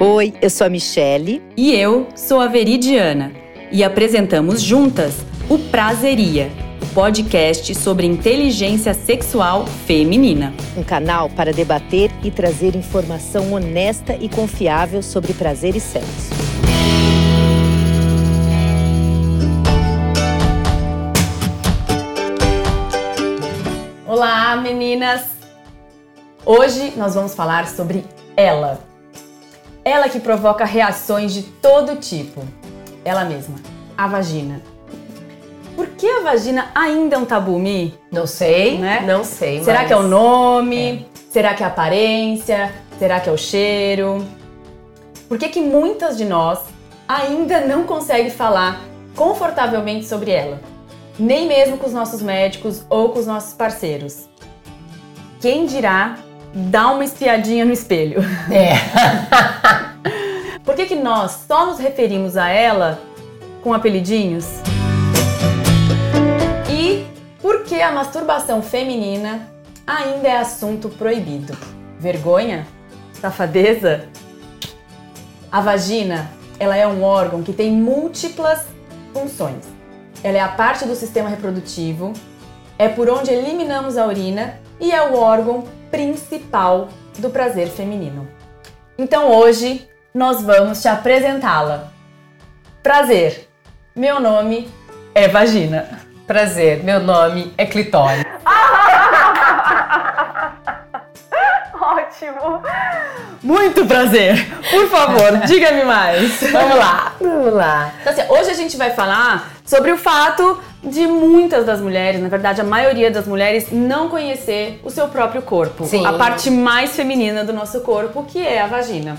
Oi, eu sou a Michele. E eu sou a Veridiana. E apresentamos juntas o Prazeria, o podcast sobre inteligência sexual feminina. Um canal para debater e trazer informação honesta e confiável sobre prazer e sexo. Olá, meninas! Hoje nós vamos falar sobre ela. Ela que provoca reações de todo tipo. Ela mesma, a vagina. Por que a vagina ainda é um tabu, Mi? Não sei, Né? não sei. Será que é o nome? Será que é a aparência? Será que é o cheiro? Por que, que muitas de nós ainda não conseguem falar confortavelmente sobre ela? Nem mesmo com os nossos médicos ou com os nossos parceiros. Quem dirá dar uma espiadinha no espelho? É. Por que, que nós só nos referimos a ela com apelidinhos? E por que a masturbação feminina ainda é assunto proibido? Vergonha? Safadeza? A vagina, ela é um órgão que tem múltiplas funções. Ela é a parte do sistema reprodutivo, é por onde eliminamos a urina e é o órgão principal do prazer feminino. Então hoje nós vamos te apresentá-la. Prazer, meu nome é Vagina. Prazer, meu nome é Clitóris. Ótimo! Muito prazer! Por favor, diga-me mais. Vamos lá, vamos lá. Então, assim, hoje a gente vai falar sobre o fato de muitas das mulheres, na verdade a maioria das mulheres, não conhecer o seu próprio corpo. Sim. A parte mais feminina do nosso corpo, que é a vagina.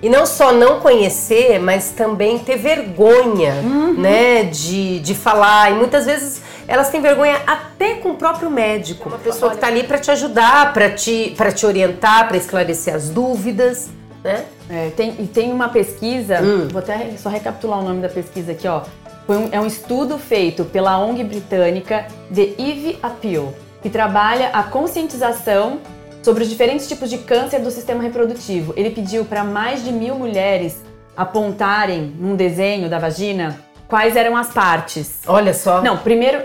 E não só não conhecer, mas também ter vergonha, né, de, de falar. E muitas vezes elas têm vergonha até com o próprio médico. Uma pessoa que tá ali para te ajudar, para te, pra te orientar, para esclarecer as dúvidas, né? É, tem, e tem uma pesquisa, Hum. vou até só recapitular o nome da pesquisa aqui, ó. Foi um- é um estudo feito pela ONG britânica The Eve Appeal, que trabalha a conscientização sobre os diferentes tipos de câncer do sistema reprodutivo. Ele pediu para mais de mil mulheres apontarem num desenho da vagina quais eram as partes. Olha só. Não, primeiro,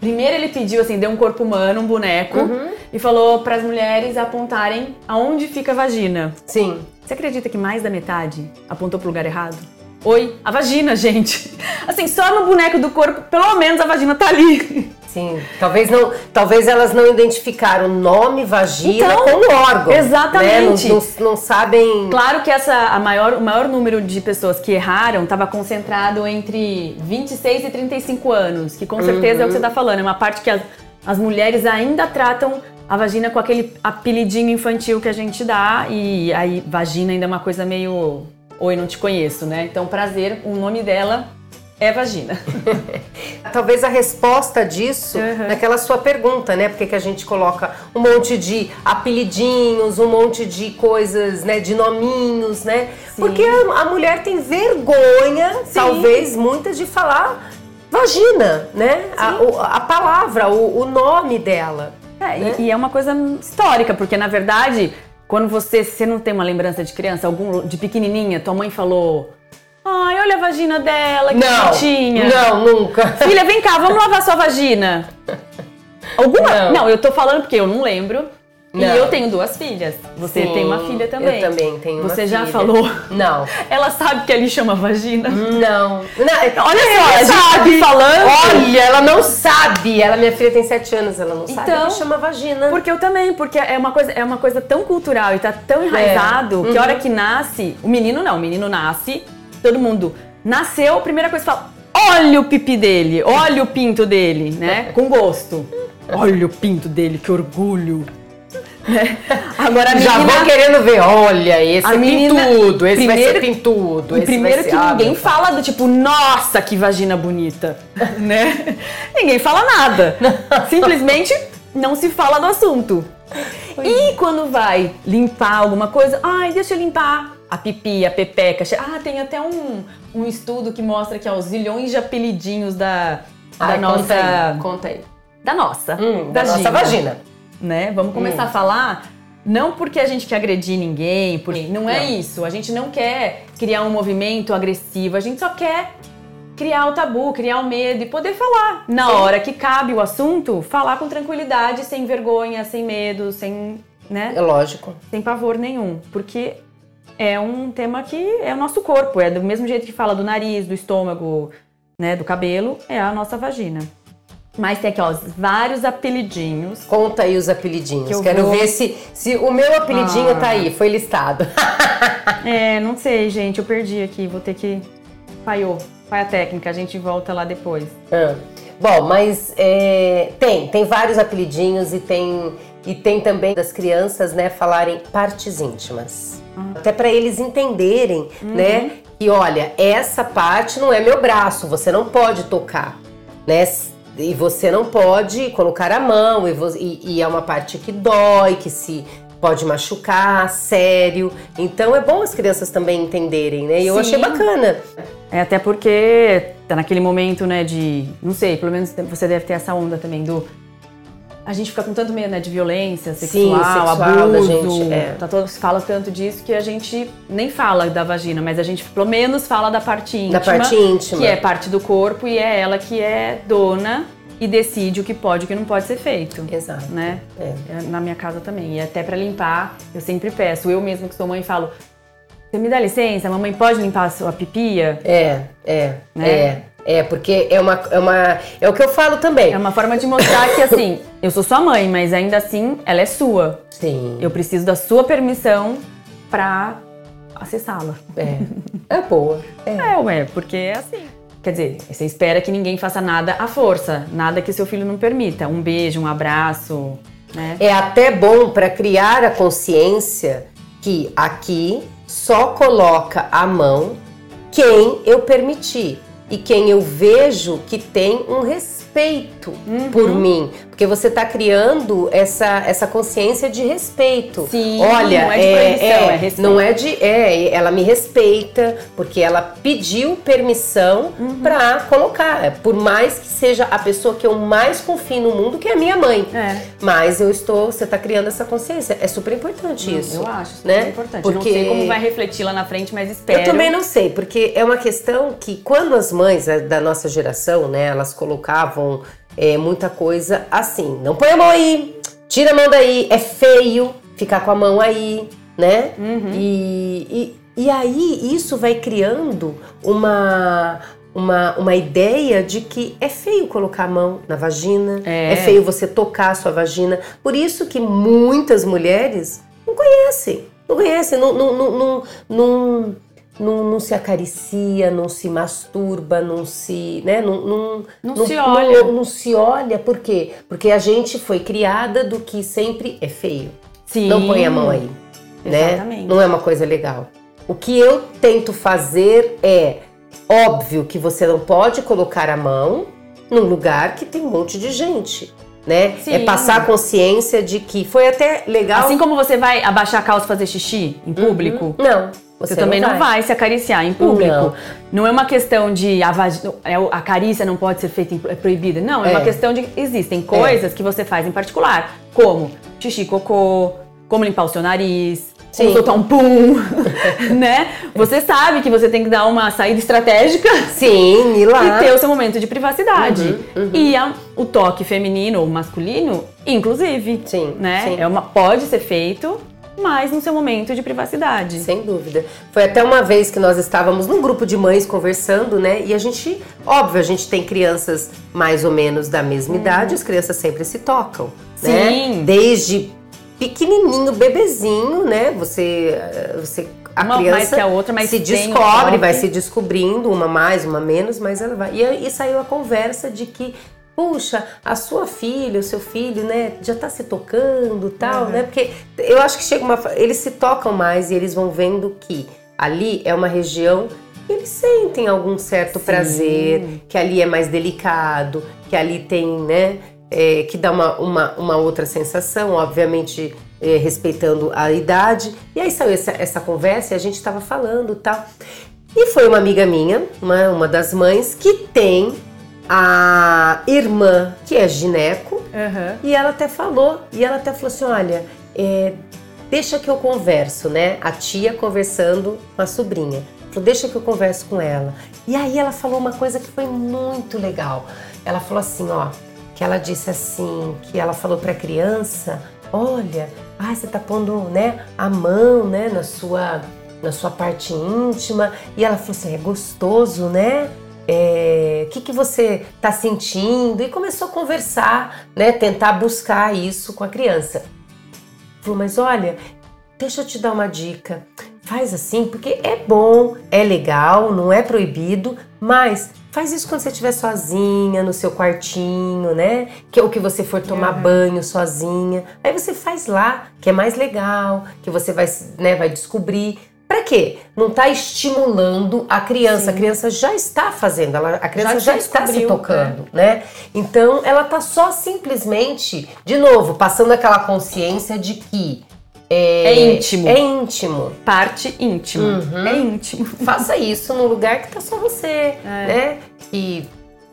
primeiro ele pediu assim, deu um corpo humano, um boneco, Uhum. e falou para as mulheres apontarem aonde fica a vagina. Sim. Você acredita que mais da metade apontou pro lugar errado? Oi, a vagina, gente. Assim, só no boneco do corpo, pelo menos a vagina tá ali. Sim, talvez não, talvez elas não identificaram o nome vagina Então, com o órgão. exatamente. Né? Não, não- não sabem. Claro que essa, a maior, o maior número de pessoas que erraram estava concentrado entre 26 e 35 anos, que com certeza é o que você tá falando. É uma parte que as, as mulheres ainda tratam a vagina com aquele apelidinho infantil que a gente dá, e aí vagina ainda é uma coisa meio. Oi, não te conheço, né? Então, prazer, o nome dela é vagina. Talvez a resposta disso Uhum. naquela sua pergunta, né? Porque que a gente coloca um monte de apelidinhos, um monte de coisas, né? De nominhos, né? Sim. Porque a, a mulher tem vergonha, talvez muitas, de falar vagina, né? A, a palavra, o, o nome dela. É, e- Né? e, é uma coisa histórica, porque na verdade, quando você, você não tem uma lembrança de criança, algum de pequenininha, tua mãe falou: "Ai, olha a vagina dela, que bonitinha". não, nunca. Filha, vem cá, vamos lavar sua vagina. Alguma? Não. Não. eu tô falando porque eu não lembro. Não. E eu tenho duas filhas. Você Sim, tem uma filha também. Eu também tenho Você já filha. falou? Não. Ela sabe que ali chama vagina? Não. não Olha só, ela a gente tá falando. Olha, ela não sabe. Ela, minha filha tem 7 anos, ela não sabe. Então, Ela chama vagina. Porque eu também, porque é uma coisa, é uma coisa tão cultural e tá tão enraizado que a hora que nasce, o menino não, o menino nasce, todo mundo nasceu, a primeira coisa que fala: olha o pipi dele, olha o pinto dele, né? Com gosto. Olha o pinto dele, que orgulho. Né? Agora a Já menina, vou querendo ver, olha, esse A é menina- pintudo, esse vai primeiro- ser pintudo. E esse primeiro vai ser, que ah, ninguém fala do tipo, nossa, que vagina bonita, né? ninguém fala nada. Simplesmente não se fala do assunto. E quando vai limpar alguma coisa, ai, deixa eu limpar a pipi, a pepeca. Ah, tem até um, um estudo que mostra que há os zilhões de apelidinhos da, da Ai, nossa. Conta aí, conta aí. Da nossa. Hum, da nossa vagina, vagina. Né? Vamos começar a falar Não porque a gente quer agredir ninguém, porque não é Não. isso. A gente não quer criar um movimento agressivo, a gente só quer criar o tabu, criar o medo e poder falar. Na Sim. hora que cabe o assunto, falar com tranquilidade, sem vergonha, sem medo, sem, né, É lógico. sem pavor nenhum, porque é um tema que é o nosso corpo, é do mesmo jeito que fala do nariz, do estômago, né, do cabelo, é a nossa vagina. Mas tem aqui, ó, vários apelidinhos. Conta aí os apelidinhos. Que Quero vou- ver se, se o meu apelidinho Ah. tá aí, foi listado. É, não sei, gente, eu perdi aqui, vou ter que. Falhou. Vai a técnica, a gente volta lá depois. Ah. Bom, mas é, tem, tem vários apelidinhos e tem, e tem também das crianças, né, falarem partes íntimas. Até para eles entenderem, né, que olha, essa parte não é meu braço, você não pode tocar, né? E você não pode colocar a mão, e, e- e é uma parte que dói, que se pode machucar, sério. Então é bom as crianças também entenderem, né? E eu Sim. achei bacana. É até porque tá naquele momento, né, de. Não sei, pelo menos você deve ter essa onda também do. A gente fica com tanto medo, né, de violência sexual, sexual da abuso. gente, é. Tá todo, se fala tanto disso que a gente nem fala da vagina, mas a gente pelo menos fala da parte íntima. Da parte íntima. Que é parte do corpo e é ela que é dona e decide o que pode e o que não pode ser feito. Exato. Né? É. É, Na minha casa também. E até pra limpar, eu sempre peço. Eu mesma que sou mãe falo: Você me dá licença? Mamãe pode limpar a sua pipia? É, é, Né? é. É, porque é uma, é uma. É o que eu falo também. É uma forma de mostrar que, assim, eu sou sua mãe, mas ainda assim ela é sua. Sim. Eu preciso da sua permissão pra acessá-la. É. É boa. É. É, ué, porque é assim. Quer dizer, você espera que ninguém faça nada à força, nada que seu filho não permita. Um beijo, um abraço, né? É até bom para criar a consciência que aqui só coloca a mão quem eu permitir e quem eu vejo que tem um respeito Uhum. por mim, porque você está criando essa, essa consciência de respeito. Sim, Olha, não é de proibição, é respeito. não é de, é, ela me respeita porque ela pediu permissão Uhum. para colocar, É, por mais que seja a pessoa que eu mais confio no mundo, que é a minha mãe. É, Mas eu estou, você está criando essa consciência. É super importante isso. eu acho super né? importante. Porque Não sei como vai refletir lá na frente, mas espero. eu também não sei, porque é uma questão que quando as mães eh, da nossa geração, né, elas colocavam eh, muita coisa assim, não põe a mão aí, tira a mão daí, é feio ficar com a mão aí, né? Uhum. E, e, e aí isso vai criando uma, uma, uma ideia de que é feio colocar a mão na vagina, É. é feio você tocar a sua vagina. Por isso que muitas mulheres não conhecem, não conhecem, não, não, não, não, não, não, não se acaricia, não se masturba, não se, né, não, não, Não se olha. Não, se olha, por quê? Porque a gente foi criada do que sempre é feio. Sim. Não põe a mão aí, né? Exatamente. Não é uma coisa legal. O que eu tento fazer é óbvio que você não pode colocar a mão num lugar que tem um monte de gente, né? Sim. É passar a consciência de que foi até legal. Assim como você vai abaixar a calça e fazer xixi em público, não, Você, também não vai. se acariciar em público. Não. Não, é uma questão de a, é a carícia não pode ser feita, é proibida. Não, é, É. uma questão de existem coisas que você faz em particular, como xixi, cocô, como limpar o seu nariz, como Sim. soltar um pum, né? Você sabe que você tem que dar uma saída estratégica Sim, ir lá. e ter o seu momento de privacidade. Uhum, E a- o toque feminino ou masculino, inclusive, Sim, né? sim. É uma, pode ser feito, mas no seu momento de privacidade. Sem dúvida. Foi até uma vez que nós estávamos num grupo de mães conversando, né? E a gente, óbvio, a gente tem crianças mais ou menos da mesma idade, as crianças sempre se tocam, né? Sim. Desde pequenininho, bebezinho, né? Você, você a Uma criança mais que a outra, mas se descobre, vai se descobrindo, uma mais, uma menos, mas ela vai. E, e saiu a conversa de que Puxa, a sua filha, o seu filho, né, já tá se tocando tal, Uhum. né? Porque eu acho que chega uma. Eles se tocam mais e eles vão vendo que ali é uma região que eles sentem algum certo Sim. prazer, que ali é mais delicado, que ali tem, né? é, que dá uma, uma, uma outra sensação, obviamente é, respeitando a idade. E aí saiu essa, essa conversa e a gente estava falando tal. E foi uma amiga minha, uma, uma das mães, que tem a irmã que é gineco, Aham. e ela até falou, e ela até falou assim: olha, é, deixa que eu converso, né? A tia conversando com a sobrinha. Falou, deixa que eu converso com ela. E aí ela falou uma coisa que foi muito legal. Ela falou assim, ó, que ela disse assim, que ela falou para a criança, olha, ai, você tá pondo, né, a mão, né, na sua na sua parte íntima. E ela falou assim, é gostoso, né? É, o que, que você está sentindo? E começou a conversar, né? Tentar buscar isso com a criança. Falou, mas olha, deixa eu te dar uma dica. Faz assim, porque é bom, é legal, não é proibido, mas faz isso quando você estiver sozinha, no seu quartinho, né? Que ou que você for tomar uhum. banho sozinha. Aí você faz lá, que é mais legal, que você vai, né, vai descobrir. Para quê? Não está estimulando a criança. Sim. A criança já está fazendo, ela, a criança já, já está se tocando, né? né? Então ela está só simplesmente, de novo, passando aquela consciência de que é, é, íntimo. É íntimo. Parte íntima. Uhum. É íntimo. Faça isso num lugar que tá só você, é. né? Que,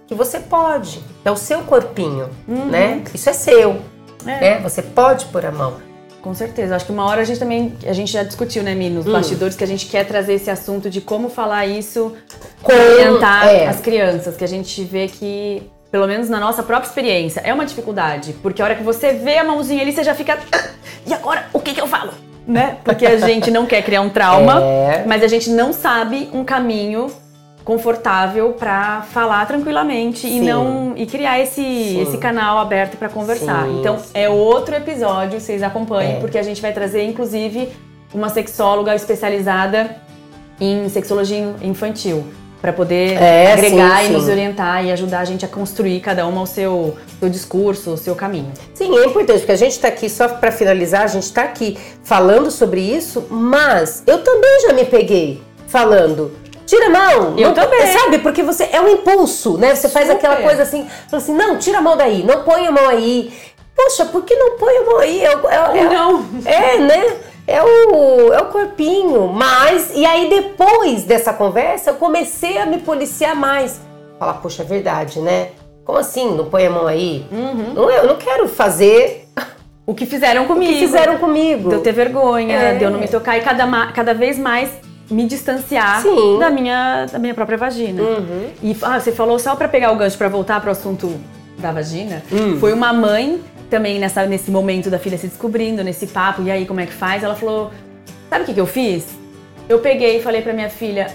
que você pode. É o seu corpinho, uhum. né? Isso é seu. É. Né? Você pode pôr a mão. Com certeza. Acho que uma hora a gente também, a gente já discutiu, né, Mi, nos hum. bastidores, que a gente quer trazer esse assunto de como falar isso, com orientar é. as crianças, que a gente vê que, pelo menos na nossa própria experiência, é uma dificuldade. Porque a hora que você vê a mãozinha ali, você já fica. Ah, e agora, o que, que eu falo? Né? Porque a gente não quer criar um trauma, é. mas a gente não sabe um caminho confortável para falar tranquilamente Sim. e não e criar esse, esse canal aberto para conversar. Sim. Então é outro episódio, vocês acompanhem, é. porque a gente vai trazer inclusive uma sexóloga especializada em sexologia infantil para poder é, agregar sim, e nos orientar e ajudar a gente a construir cada uma o seu, seu discurso, o seu caminho. Sim, é importante, porque a gente está aqui, só para finalizar, a gente está aqui falando sobre isso, mas eu também já me peguei falando tira a mão. Eu não, também. Sabe? Porque você é um impulso, né? Você faz Super. aquela coisa assim, fala assim, não, tira a mão daí, não põe a mão aí. Poxa, por que não põe a mão aí? É, é, é, não. É, né? É o, é o corpinho. Mas, e aí depois dessa conversa, eu comecei a me policiar mais. Falar, poxa, é verdade, né? Como assim? Não põe a mão aí? Uhum. Não, eu não quero fazer o que fizeram comigo. O que fizeram comigo. De eu ter vergonha, é. de eu não me tocar e cada, cada vez mais me distanciar da minha, da minha própria vagina. Uhum. E ah, você falou só para pegar o gancho para voltar para o assunto da vagina. Uhum. Foi uma mãe também nessa, nesse momento da filha se descobrindo, nesse papo, e aí como é que faz? Ela falou: Sabe o que, que eu fiz? Eu peguei e falei para minha filha: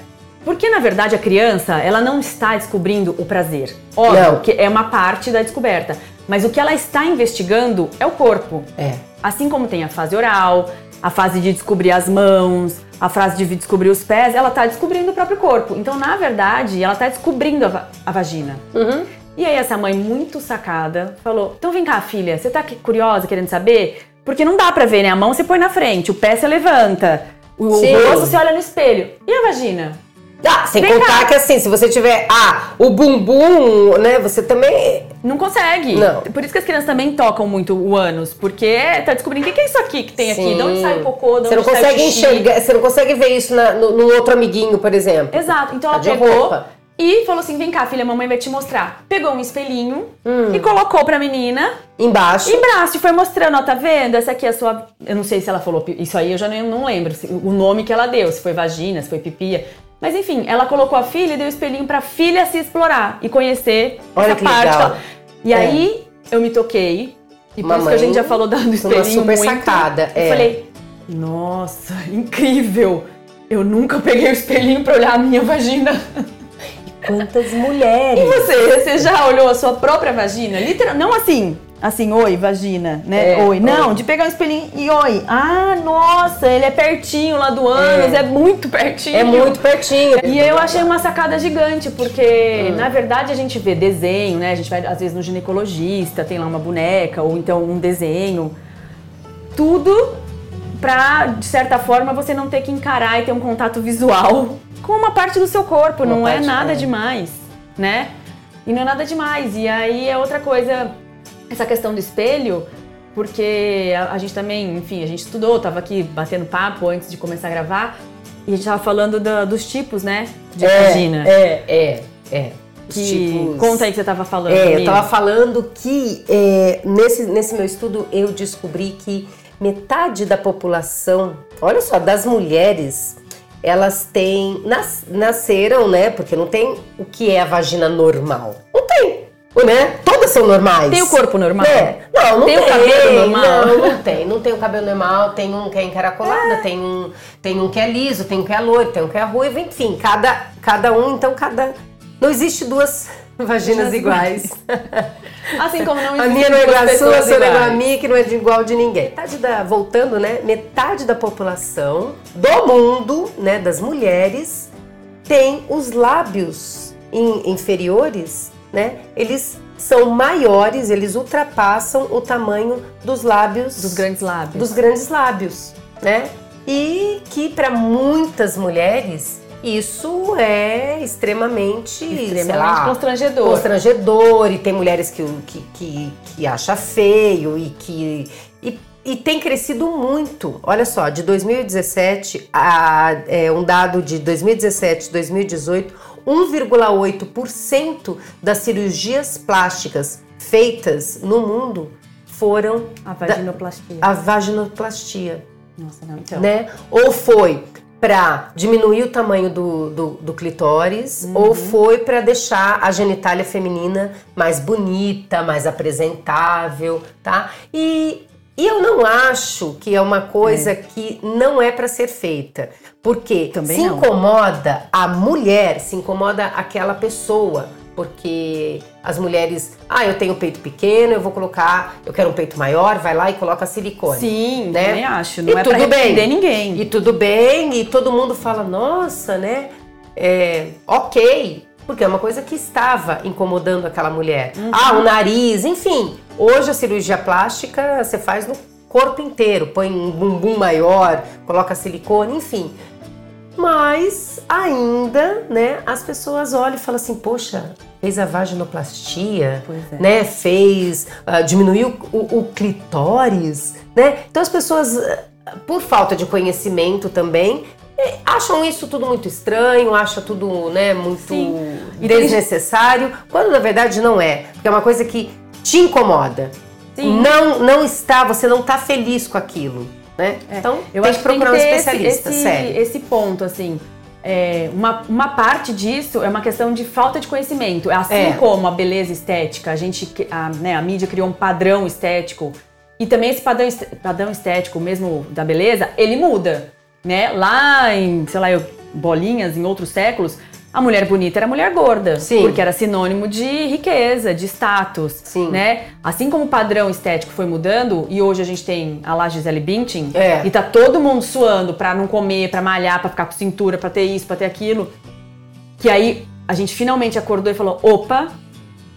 porque na verdade a criança, ela não está descobrindo o prazer. Óbvio não. que é uma parte da descoberta, mas o que ela está investigando é o corpo. É. Assim como tem a fase oral, a fase de descobrir as mãos, a fase de descobrir os pés, ela está descobrindo o próprio corpo. Então, na verdade, ela está descobrindo a, va a vagina. Uhum. E aí essa mãe muito sacada falou: "Então vem cá, filha, você tá curiosa, querendo saber? Porque não dá para ver, né? A mão você põe na frente, o pé você levanta, o, o rosto você olha no espelho. E a vagina? Ah, sem Vem contar cá. que assim, se você tiver ah, o bumbum, né, você também não consegue. Não. Por isso que as crianças também tocam muito o ânus, porque tá descobrindo o que é isso aqui que tem Sim. aqui, de onde sai o cocô, de onde Você não consegue enxergar, você não consegue ver isso na, no, no, outro amiguinho, por exemplo. Exato. Então ela tá pegou roupa. e falou assim: "Vem cá, filha, mamãe vai te mostrar". Pegou um espelhinho hum. e colocou pra menina embaixo. Embaixo e foi mostrando, ó, tá vendo? Essa aqui é a sua, eu não sei se ela falou isso aí, eu já não, não lembro o nome que ela deu, se foi vagina, se foi pipia. Mas enfim, ela colocou a filha e deu o espelhinho pra filha se explorar e conhecer Olha essa parte. Legal. E é. aí eu me toquei. E por Mamãe, isso que a gente já falou do espelhinho uma super muito. sacada. É. Eu falei, nossa, incrível! Eu nunca peguei o espelhinho pra olhar a minha vagina. Quantas mulheres! E você? Você já olhou a sua própria vagina? Literal, não assim, assim, oi, vagina, né? É, oi. Não, oi. de pegar um espelhinho e oi. Ah, nossa, ele é pertinho lá do ânus, é, é muito pertinho. É muito pertinho. E eu achei uma sacada gigante, porque hum. na verdade a gente vê desenho, né? A gente vai às vezes no ginecologista, tem lá uma boneca ou então um desenho. Tudo pra, de certa forma, você não ter que encarar e ter um contato visual com uma parte do seu corpo. Uma não é nada é. demais, né? E não é nada demais. E aí é outra coisa essa questão do espelho, porque a, a gente também, enfim, a gente estudou, tava aqui batendo papo antes de começar a gravar, e a gente tava falando da, dos tipos, né, de é, vagina. É, é, é. Que, tipos... Conta aí que você tava falando. É, eu tava falando que é, nesse, nesse meu estudo eu descobri que metade da população, olha só, das mulheres, elas têm nas, nasceram, né? Porque não tem o que é a vagina normal. Não tem. Né? Todas são normais. Tem o corpo normal? É. Não, não tem. Tem o cabelo normal? Não, não tem. Não tem o cabelo normal, tem um que é encaracolada, é. tem, um, tem um que é liso, tem um que é loiro, tem um que é ruivo, enfim, cada, cada um, então cada. Não existe duas vaginas iguais. Assim como não existe A minha não é igual a sua, a sua não é igual a minha, que não é igual de ninguém. Metade da, voltando, né? Metade da população do mundo, né, das mulheres, tem os lábios in, inferiores, né? Eles são maiores, eles ultrapassam o tamanho dos lábios dos grandes lábios. Dos grandes lábios, né? E que para muitas mulheres isso é extremamente, extremamente lá, constrangedor. Constrangedor, e tem mulheres que, que, que, que acha feio e que. E, e tem crescido muito. Olha só, de 2017 a é, um dado de 2017 2018, 1,8% das cirurgias plásticas feitas no mundo foram a vaginoplastia. Da, a vaginoplastia. Nossa, não, então. Né? Ou foi para diminuir o tamanho do, do, do clitóris uhum. ou foi para deixar a genitália feminina mais bonita, mais apresentável, tá? E, e eu não acho que é uma coisa é. que não é para ser feita, porque Também se não. incomoda a mulher, se incomoda aquela pessoa porque as mulheres, ah, eu tenho peito pequeno, eu vou colocar, eu quero um peito maior, vai lá e coloca silicone. Sim, né? também acho, não e é tudo pra bem. ninguém. E tudo bem, e todo mundo fala, nossa, né? É, ok, porque é uma coisa que estava incomodando aquela mulher. Uhum. Ah, o nariz, enfim. Hoje a cirurgia plástica você faz no corpo inteiro, põe um bumbum maior, coloca silicone, enfim. Mas ainda, né, as pessoas olham e falam assim, poxa, fez a vaginoplastia, é. né, fez, uh, diminuiu o, o, clitóris, né? Então as pessoas, uh, por falta de conhecimento também, eh, acham isso tudo muito estranho, acham tudo, né, muito desnecessário, quando na verdade não é, porque é uma coisa que te incomoda. Sim. Não, não está, você não está feliz com aquilo né? É. Então, eu tem acho que procurar um especialista, esse, sério. Esse ponto, assim, é, uma, uma parte disso é uma questão de falta de conhecimento. Assim é. como a beleza estética, a gente, a, né, a mídia criou um padrão estético e também esse padrão, padrão estético mesmo da beleza, ele muda, né? Lá em, sei lá, bolinhas, em outros séculos, a mulher bonita era a mulher gorda, Sim. porque era sinônimo de riqueza, de status, Sim. né? Assim como o padrão estético foi mudando e hoje a gente tem a lá Gisele Bündchen é. e tá todo mundo suando para não comer, para malhar, para ficar com cintura, para ter isso, para ter aquilo, que aí a gente finalmente acordou e falou: "Opa,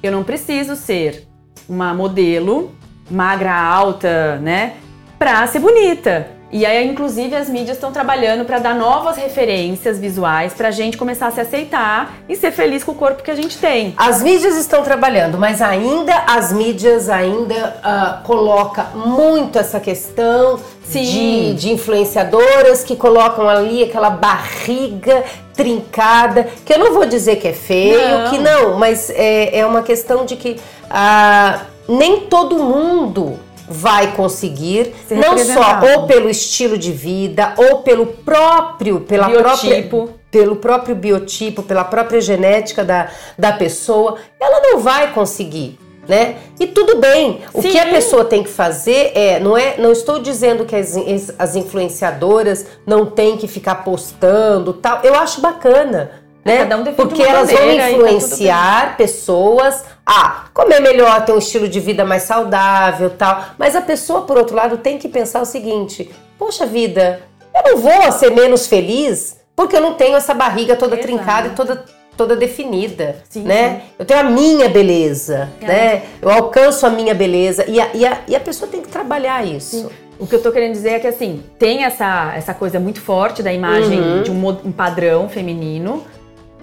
eu não preciso ser uma modelo magra, alta, né, para ser bonita. E aí, inclusive, as mídias estão trabalhando para dar novas referências visuais para a gente começar a se aceitar e ser feliz com o corpo que a gente tem. As mídias estão trabalhando, mas ainda as mídias ainda uh, coloca muito essa questão de, de influenciadoras que colocam ali aquela barriga trincada, que eu não vou dizer que é feio, não. que não, mas é, é uma questão de que uh, nem todo mundo vai conseguir, não só ou pelo estilo de vida, ou pelo próprio, pela biotipo. própria pelo próprio biotipo, pela própria genética da, da pessoa, ela não vai conseguir. Né? E tudo bem. O Sim. que a pessoa tem que fazer é, não é, não estou dizendo que as, as influenciadoras não têm que ficar postando, tal. Eu acho bacana né? Cada um Porque elas vão tá influenciar tá pessoas a comer melhor, ter um estilo de vida mais saudável, tal. Mas a pessoa, por outro lado, tem que pensar o seguinte: poxa vida, eu não vou ser menos feliz porque eu não tenho essa barriga toda Exato. trincada e toda toda definida, sim, né? Eu tenho a minha beleza, é. né? Eu alcanço a minha beleza e a, e a, e a pessoa tem que trabalhar isso. Sim. O que eu tô querendo dizer é que assim, tem essa, essa coisa muito forte da imagem uhum. de um, um padrão feminino,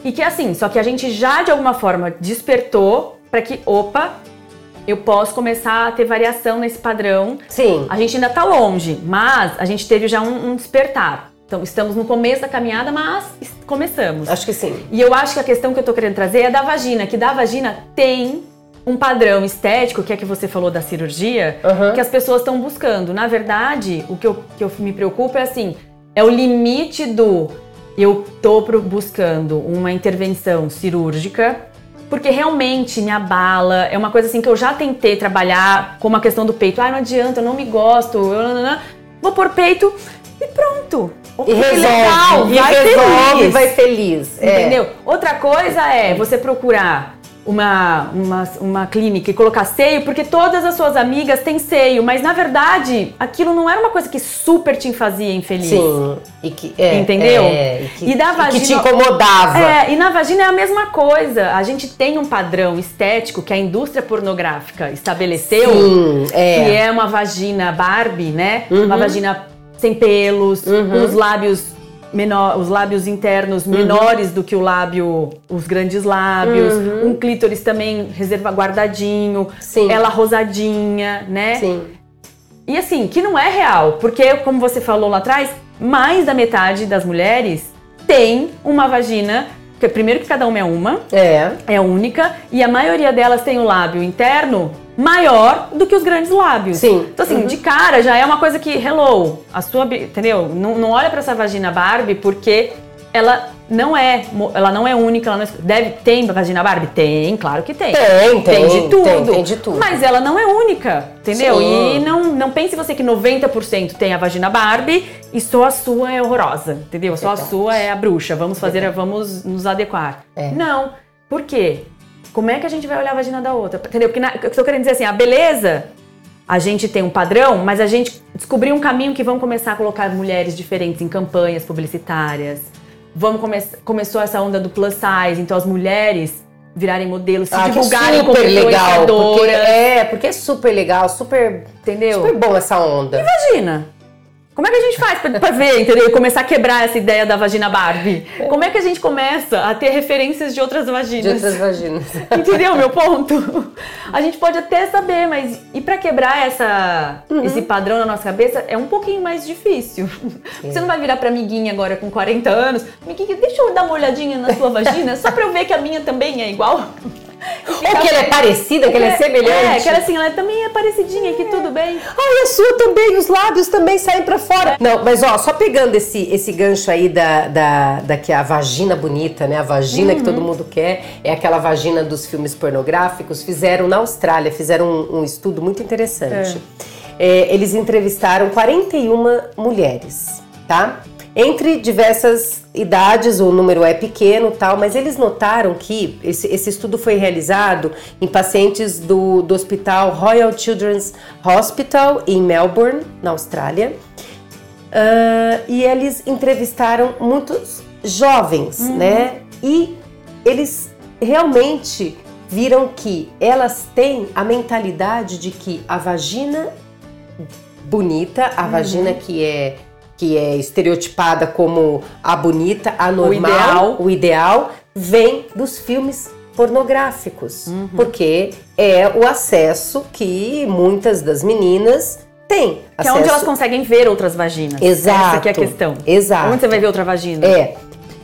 e que assim, só que a gente já de alguma forma despertou para que, opa, eu posso começar a ter variação nesse padrão. Sim. A gente ainda tá longe, mas a gente teve já um, um despertar. Então, estamos no começo da caminhada, mas começamos. Acho que sim. E eu acho que a questão que eu tô querendo trazer é da vagina, que da vagina tem um padrão estético, que é que você falou da cirurgia, Aham. que as pessoas estão buscando. Na verdade, o que eu, que eu me preocupo é assim, é o limite do eu tô pro- buscando uma intervenção cirúrgica, porque realmente me abala, é uma coisa assim que eu já tentei trabalhar como a questão do peito. Ah, não adianta, eu não me gosto, eu, nananã. vou pôr peito e pronto. E Que resolve, legal, e vai resolve, feliz. vai feliz. É. Entendeu? Outra coisa é você procurar uma, uma, uma clínica e colocar seio, porque todas as suas amigas têm seio, mas na verdade aquilo não era uma coisa que super te fazia infeliz. Sim. E que, é, Entendeu? é, e, que, E da e que te vagina- incomodava. É, e na vagina é a mesma coisa. A gente tem um padrão estético que a indústria pornográfica estabeleceu, Sim, é. que é uma vagina Barbie, né? Uhum. Uma vagina sem pelos, Uhum. os lábios menor, os lábios internos menores do que o lábio, os grandes lábios, um clítoris também reserva guardadinho, Uhum. Sim. ela rosadinha, né? Sim. E assim, que não é real, porque como você falou lá atrás, mais da metade das mulheres tem uma vagina, que primeiro que cada uma é uma, É. é única, e a maioria delas tem o lábio interno maior do que os grandes lábios. Sim. Então assim, Uhum. de cara já é uma coisa que, hello, a sua, entendeu? Não, não olha pra essa vagina Barbie porque ela não é, ela não é única, ela não é- deve tem vagina Barbie? Tem, claro que tem. Tem, tem, de tudo. tem, tem de tudo. Mas ela não é única, entendeu? Sim. E não, não pense você que 90% tem a vagina Barbie e só a sua é horrorosa, entendeu? Só a Verdade. sua é a bruxa. Vamos fazer, vamos nos adequar. É. Não. Por quê? Como é que a gente vai olhar a vagina da outra? Entendeu? Porque na, eu tô querendo dizer assim, a beleza, a gente tem um padrão, mas a gente descobriu um caminho que vamos começar a colocar mulheres diferentes em campanhas publicitárias. Vamos come começou essa onda do plus size, então as mulheres virarem modelos, se Ah, é divulgarem como super legal. Porque, é, porque é super legal, super, entendeu? super bom essa onda. Imagina. Como é que a gente faz pra, pra ver, entendeu? E começar a quebrar essa ideia da vagina Barbie? Como é que a gente começa a ter referências de outras De vaginas? outras vaginas. Entendeu o meu ponto? A gente pode até saber, mas e pra quebrar essa, Uhum. esse padrão na nossa cabeça é um pouquinho mais difícil. Você não vai virar pra amiguinha agora com 40 anos, amiguinha, deixa eu dar uma olhadinha na sua vagina, só pra eu ver que a minha também é igual. Ou que ela é parecida, que ela é semelhante. É, que ela assim, ela também é parecidinha, que tudo bem. Ai, a sua também, os lábios também saem pra fora. Não, mas ó, só pegando esse, esse gancho aí da, da, da que a vagina bonita, né? A vagina que todo mundo quer, é aquela vagina dos filmes pornográficos. Fizeram na Austrália, fizeram um, um estudo muito interessante. É, eles entrevistaram 41 mulheres, tá? Entre diversas idades, o número é pequeno tal, mas eles notaram que esse, esse estudo foi realizado em pacientes do, do hospital Royal Children's Hospital em Melbourne, na Austrália. Ah, e eles entrevistaram muitos jovens, né? E eles realmente viram que elas têm a mentalidade de que a vagina bonita, a vagina que é que é estereotipada como a bonita, a normal, ideal. o ideal, vem dos filmes pornográficos, porque é o acesso que muitas das meninas têm. Que é onde elas conseguem ver outras vaginas. Exato. Essa que é a questão. Exato. Onde você vai ver outra vagina? É,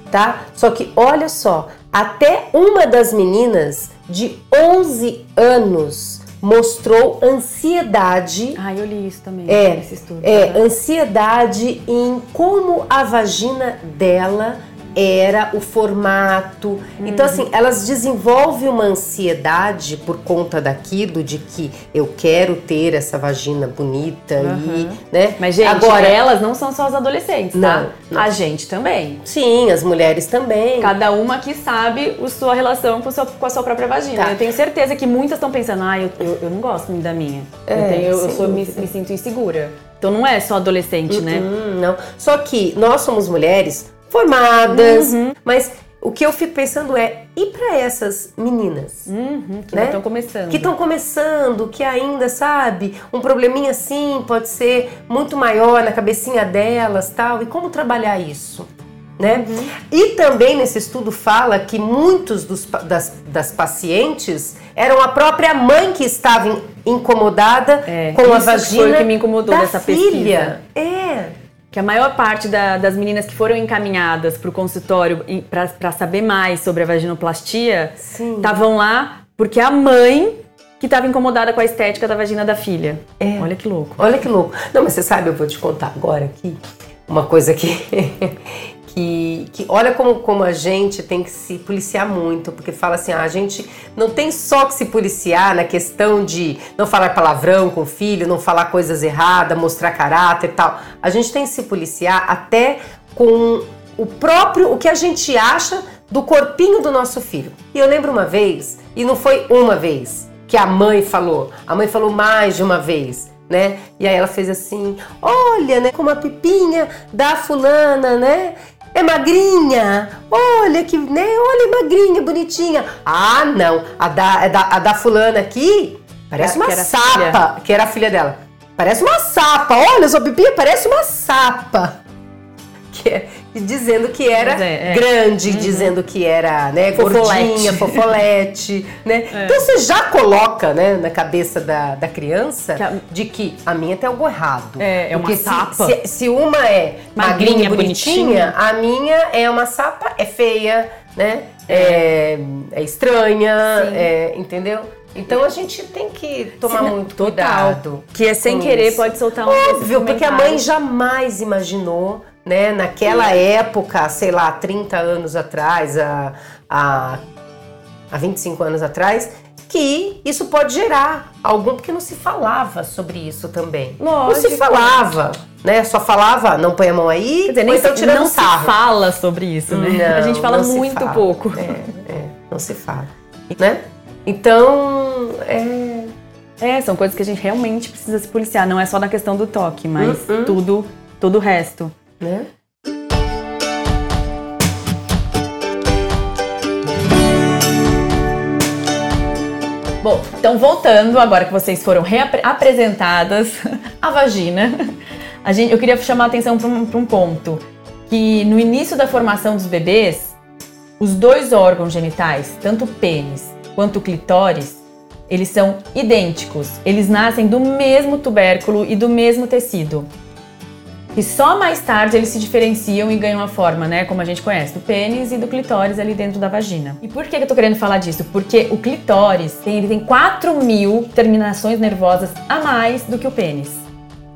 tá? Só que olha só, até uma das meninas de 11 anos mostrou ansiedade. Ah, eu li isso também. É, esse estudo. é, ansiedade em como a vagina dela era o formato. Então, Uhum. assim, elas desenvolvem uma ansiedade por conta daquilo, de que eu quero ter essa vagina bonita e, né? Mas, gente, Agora, elas não são só as adolescentes, tá? Não, não. A gente também. sim, as mulheres também. Cada uma que sabe a sua relação com, o seu- com a sua própria vagina. Tá. Eu tenho certeza que muitas estão pensando, ah, eu, eu, eu não gosto muito da minha. eu É, tenho- eu, eu sem sou- me, me sinto insegura. Então não é só adolescente, né? Hum, não. Só que nós somos mulheres formadas, Uhum. mas o que eu fico pensando é, e para essas meninas? Uhum, que Né? estão começando. que estão começando, que ainda, sabe, um probleminha assim pode ser muito maior na cabecinha delas, tal, e como trabalhar isso? Né? Uhum. E também nesse estudo fala que muitos dos das, das pacientes eram a própria mãe que estava in- incomodada É, com a que foi o vagina que me incomodou da dessa filha. É. Que a maior parte da- das meninas que foram encaminhadas para o consultório para saber mais sobre a vaginoplastia estavam lá porque a mãe que estava incomodada com a estética da vagina da filha. É. Olha que louco. Olha que louco. Não, mas você sabe, eu vou te contar agora aqui uma coisa que. Que, que olha como, como a gente tem que se policiar muito, porque fala assim: ah, a gente não tem só que se policiar na questão de não falar palavrão com o filho, não falar coisas erradas, mostrar caráter e tal. A gente tem que se policiar até com o próprio, o que a gente acha do corpinho do nosso filho. E eu lembro uma vez, e não foi uma vez, que a mãe falou. A mãe falou mais de uma vez, né? E aí ela fez assim: "Olha, né, como a pipinha da fulana, né? É magrinha. Olha que, né? Olha, é magrinha, bonitinha. Ah, não. A da, a da, a da fulana aqui parece uma que sapa, filha. que era a filha dela. Parece uma sapa. Olha, sua pipinha parece uma sapa. Que é, dizendo que era é, é. grande, uhum. dizendo que era né, gordinha, fofolete, né? É. Então você já coloca né, na cabeça da, da criança que a... de que a minha tem algo errado. É, é uma sapa. Se, se, se uma é magrinha, bonitinha, bonitinha, a minha é uma sapa, é feia, né? É, é estranha, é, entendeu? Então a gente tem que tomar Sim, muito total. cuidado. Que é sem querer isso. pode soltar um Óbvio, porque a mãe jamais imaginou né? Naquela época, sei lá, 30 anos atrás, a, a, a 25 anos atrás, que isso pode gerar algum, porque não se falava sobre isso também. Lógico. Não se falava, né? Só falava, não põe a mão aí, Quer dizer, nem então tirando não sarro. se fala sobre isso, né? Não, a gente fala muito fala. pouco. É, é, não se fala, né? Então, é... É, são coisas que a gente realmente precisa se policiar. Não é só na questão do toque, mas uh -uh. tudo, todo o resto né? Bom, então voltando, agora que vocês foram apresentadas a vagina, a gente, eu queria chamar a atenção para um, um ponto. Que no início da formação dos bebês, os dois órgãos genitais, tanto o pênis quanto o clitóris, eles são idênticos. Eles nascem do mesmo tubérculo e do mesmo tecido que só mais tarde eles se diferenciam e ganham a forma, né, como a gente conhece, do pênis e do clitóris ali dentro da vagina. E por que eu tô querendo falar disso? Porque o clitóris tem, ele tem 4 mil terminações nervosas a mais do que o pênis.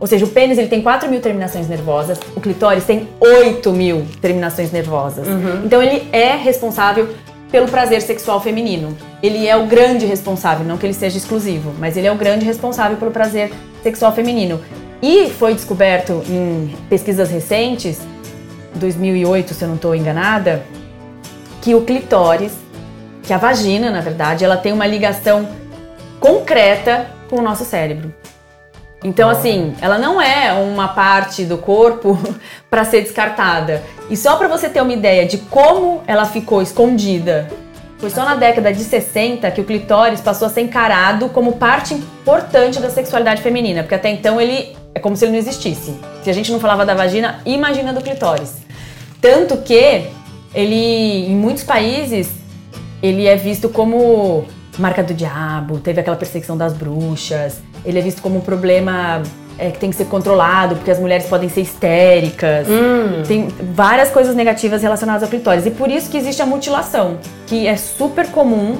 Ou seja, o pênis ele tem 4 mil terminações nervosas, o clitóris tem 8 mil terminações nervosas. Uhum. Então ele é responsável pelo prazer sexual feminino. Ele é o grande responsável, não que ele seja exclusivo, mas ele é o grande responsável pelo prazer sexual feminino. E foi descoberto em pesquisas recentes, 2008, se eu não estou enganada, que o clitóris, que a vagina, na verdade, ela tem uma ligação concreta com o nosso cérebro. Então, assim, ela não é uma parte do corpo para ser descartada. E só para você ter uma ideia de como ela ficou escondida, foi só na década de 60 que o clitóris passou a ser encarado como parte importante da sexualidade feminina, porque até então ele é como se ele não existisse. Se a gente não falava da vagina, imagina do clitóris. Tanto que ele, em muitos países, ele é visto como marca do diabo, teve aquela perseguição das bruxas, ele é visto como um problema é, que tem que ser controlado, porque as mulheres podem ser histéricas. Hum. Tem várias coisas negativas relacionadas ao clitóris. E por isso que existe a mutilação, que é super comum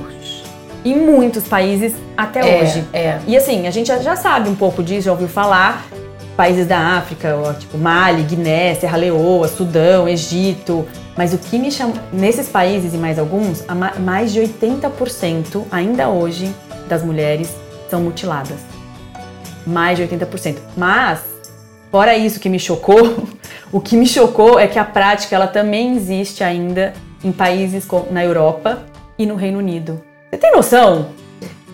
em muitos países até é, hoje. É. E assim, a gente já sabe um pouco disso, já ouviu falar. Países da África, tipo Mali, Guiné, Serra Leoa, Sudão, Egito. Mas o que me chama. Nesses países e mais alguns, mais de 80% ainda hoje das mulheres são mutiladas. Mais de 80%. Mas, fora isso que me chocou, o que me chocou é que a prática ela também existe ainda em países na Europa e no Reino Unido. Você tem noção?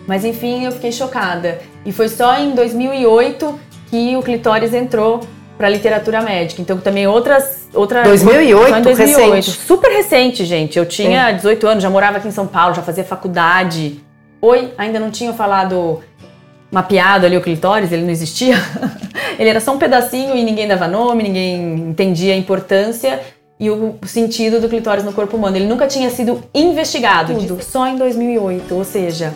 Mas enfim, eu fiquei chocada. E foi só em 2008 que o clitóris entrou para literatura médica. Então também outras outra 2008, 2008, recente. super recente, gente. Eu tinha Sim. 18 anos, já morava aqui em São Paulo, já fazia faculdade. Oi, ainda não tinha falado mapeado ali o clitóris, ele não existia. ele era só um pedacinho e ninguém dava nome, ninguém entendia a importância e o sentido do clitóris no corpo humano. Ele nunca tinha sido investigado, Tudo. só em 2008. Ou seja,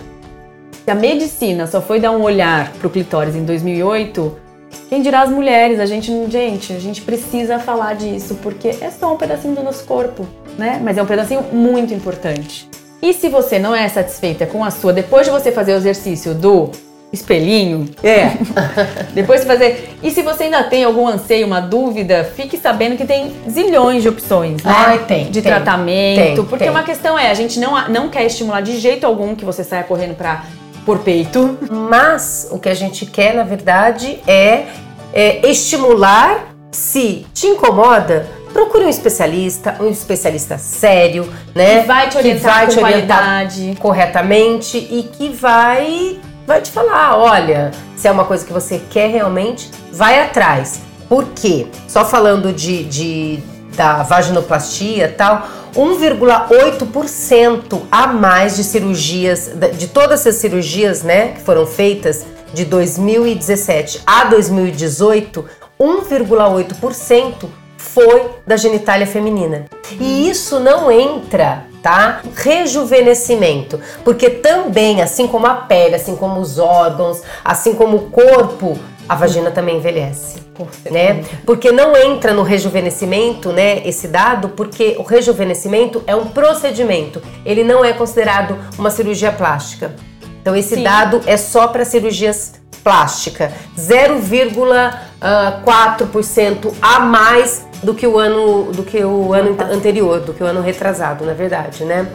se a medicina só foi dar um olhar para o clitóris em 2008, quem dirá as mulheres? A gente, gente, a gente precisa falar disso porque é só um pedacinho do nosso corpo, né? Mas é um pedacinho muito importante. E se você não é satisfeita com a sua, depois de você fazer o exercício do espelhinho, É. depois de fazer. E se você ainda tem algum anseio, uma dúvida, fique sabendo que tem zilhões de opções, né? Ai, tem, De tem, tratamento. tem, porque tem. uma questão é, a gente não, não quer estimular de jeito algum que você saia correndo pra por peito. Mas o que a gente quer, na verdade, é, é estimular. Se te incomoda, procure um especialista, um especialista sério, né? Que vai te orientar vai te orientar corretamente e que vai vai te falar, olha, se é uma coisa que você quer realmente, vai atrás. Por quê? Só falando de, de da vaginoplastia tal, 1,8% a mais de cirurgias, de todas as cirurgias, né, que foram feitas de 2017 a 2018, 1,8% foi da genitália feminina. E isso não entra, tá? Rejuvenescimento, porque também, assim como a pele, assim como os órgãos, assim como o corpo, a vagina também envelhece, né? Porque não entra no rejuvenescimento, né, esse dado, porque o rejuvenescimento é um procedimento, ele não é considerado uma cirurgia plástica. Então esse Sim. dado é só para cirurgias plástica, 0,4% a mais do que o ano do que o ano anterior, do que o ano retrasado, na verdade, né?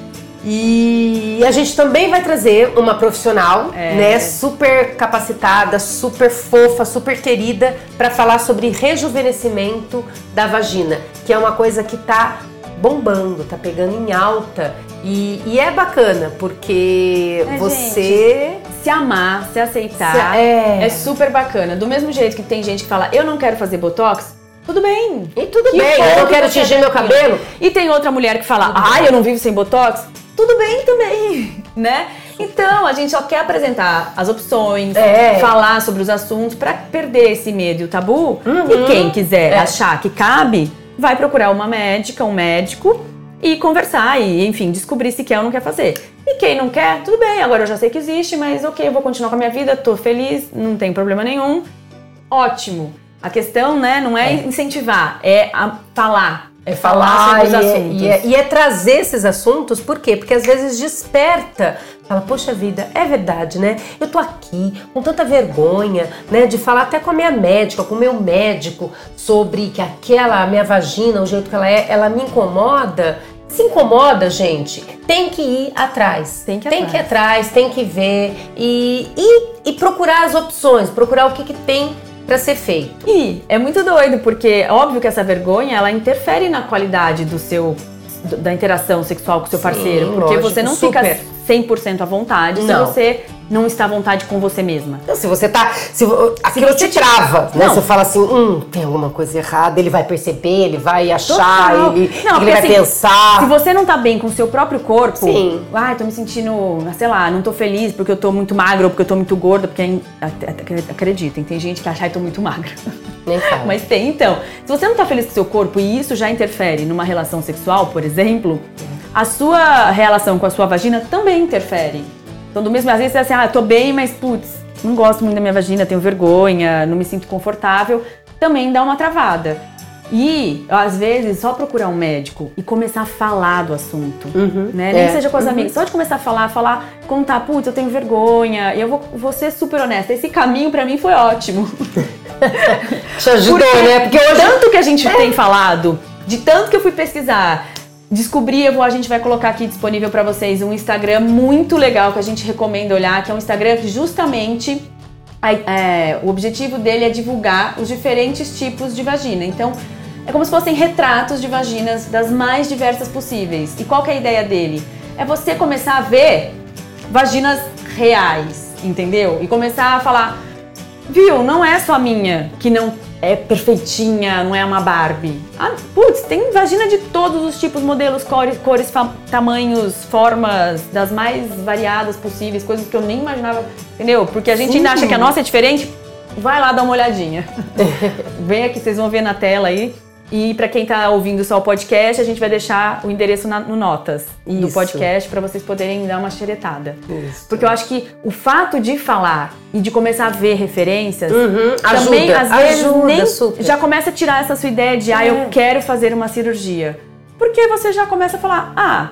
É. E a gente também vai trazer uma profissional, É. né, super capacitada, super fofa, super querida para falar sobre rejuvenescimento da vagina, que é uma coisa que tá bombando, tá pegando em alta e, e é bacana porque É, você Se amar, se aceitar, Se- é. é super bacana. Do mesmo jeito que tem gente que fala, eu não quero fazer botox, tudo bem. e tudo Que bem, eu não que quero você tingir é meu cabelo. E tem outra mulher que fala, ai, eu não vivo sem botox. Tudo bem também, né? Então, a gente só quer apresentar as opções, É. falar sobre os assuntos pra perder esse medo e o tabu. Uhum. E quem quiser É. achar que cabe, vai procurar uma médica, um médico e conversar e, enfim, descobrir se quer ou não quer fazer. E quem não quer, tudo bem, agora eu já sei que existe, mas ok, eu vou continuar com a minha vida, tô feliz, não tem problema nenhum. Ótimo. A questão, né, não é, incentivar, é falar. É falar sobre os e, é- assuntos. E é, e é trazer esses assuntos, por quê? Porque às vezes desperta. Fala, poxa vida, é verdade, né? Eu tô aqui com tanta vergonha, né? De falar até com a minha médica, com o meu médico, sobre que aquela, a minha vagina, o jeito que ela é, ela me incomoda. Se incomoda, gente, tem que ir atrás. Tem que ir tem atrás. que ir atrás, tem que ver e, e, e procurar as opções, procurar o que, que tem pra ser feito. E é muito doido, porque é óbvio que essa vergonha, ela interfere na qualidade do seu da interação sexual com seu Sim, parceiro, porque lógico, você não super. fica 100% à vontade Não. se você não está à vontade com você mesma. Então, se você tá. Se, aquilo você te trava, né? Não. Você fala assim, hum, tem alguma coisa errada, ele vai perceber, ele vai achar, Total. ele, Não, ele vai assim, pensar. Se você não tá bem com o seu próprio corpo, Sim. ai, tô me sentindo, sei lá, não tô feliz porque eu tô muito magra ou porque eu tô muito gorda, porque é acreditem, tem gente que acha que eu tô muito magra. Nem fala. Mas tem, então. Se você não tá feliz com seu corpo e isso já interfere numa relação sexual, por exemplo, a sua relação com a sua vagina também interfere. Então, do mesmo, às vezes você diz assim, ah, eu tô bem, mas putz, não gosto muito da minha vagina, tenho vergonha, não me sinto confortável, também dá uma travada. E, às vezes, só procurar um médico e começar a falar do assunto. Né? Nem É. que seja com as amigas, só de começar a falar, falar, contar, putz, eu tenho vergonha, e eu vou, vou ser super honesta. Esse caminho pra mim foi ótimo. Te ajudou, Porque né? Porque hoje. tanto que a gente tem falado, de tanto que eu fui pesquisar, descobri, eu vou, a gente vai colocar aqui disponível pra vocês um Instagram muito legal que a gente recomenda olhar, que é um Instagram que justamente é, o objetivo dele é divulgar os diferentes tipos de vagina. Então, é como se fossem retratos de vaginas das mais diversas possíveis. E qual é a ideia dele? É você começar a ver vaginas reais, entendeu? E começar a falar, viu, não é só minha que não é perfeitinha, não é uma Barbie. Ah, putz, tem vagina de todos os tipos, modelos, cores, cores tamanhos, formas, das mais variadas possíveis, coisas que eu nem imaginava, entendeu? Porque a gente ainda acha que a nossa é diferente. Vai lá dar uma olhadinha. Vem aqui, vocês vão ver na tela aí. E pra quem tá ouvindo só o podcast, a gente vai deixar o endereço na- no notas do Isso. podcast pra vocês poderem dar uma xeretada. Isso. Porque eu acho que o fato de falar e de começar a ver referências Uhum, também ajuda, às vezes ajuda, nem super. já começa a tirar essa sua ideia de ah, É. eu quero fazer uma cirurgia. Porque você já começa a falar, ah,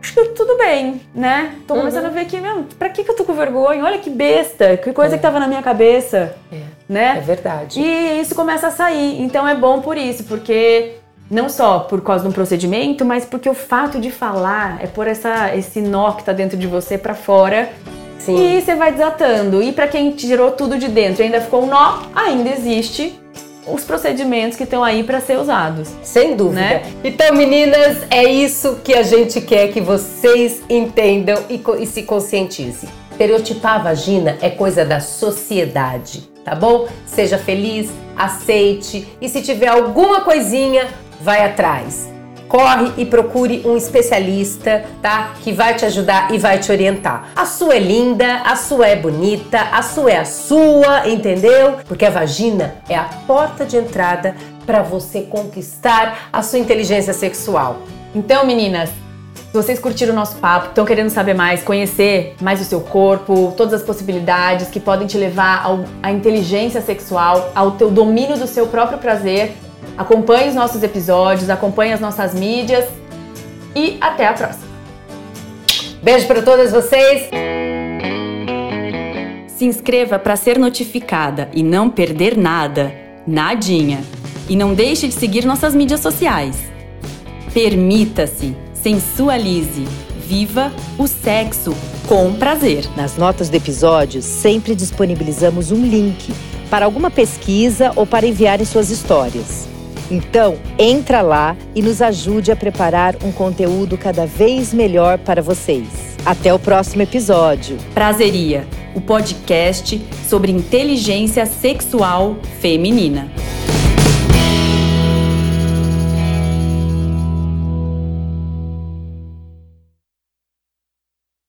acho que tudo bem, né? Tô Uhum. começando a ver que, meu, pra que, que eu tô com vergonha? Olha que besta, que coisa que tava na minha cabeça, É, né? é verdade. E isso começa a sair. Então é bom por isso, porque não só por causa de um procedimento, mas porque o fato de falar é por essa, esse nó que tá dentro de você pra fora. Sim. E você vai desatando. E pra quem tirou tudo de dentro e ainda ficou um nó, ainda existe os procedimentos que estão aí pra ser usados. Sem dúvida. Né? Então, meninas, é isso que a gente quer que vocês entendam e, e se conscientizem. Estereotipar a vagina é coisa da sociedade, tá bom? Seja feliz, aceite e se tiver alguma coisinha, vai atrás. Corre e procure um especialista, tá? Que vai te ajudar e vai te orientar. A sua é linda, a sua é bonita, a sua é a sua, entendeu? Porque a vagina é a porta de entrada para você conquistar a sua inteligência sexual. Então, meninas, se vocês curtiram o nosso papo, estão querendo saber mais, conhecer mais o seu corpo, todas as possibilidades que podem te levar ao- à inteligência sexual, ao teu domínio do seu próprio prazer, acompanhe os nossos episódios, acompanhe as nossas mídias e até a próxima. Beijo para todas vocês. Se inscreva para ser notificada e não perder nada. Nadinha. E não deixe de seguir nossas mídias sociais. Permita-se, sensualize, viva o sexo com prazer. Nas notas do episódio, sempre disponibilizamos um link para alguma pesquisa ou para enviarem suas histórias. Então, entra lá e nos ajude a preparar um conteúdo cada vez melhor para vocês. Até o próximo episódio. Prazeria, o podcast sobre inteligência sexual feminina.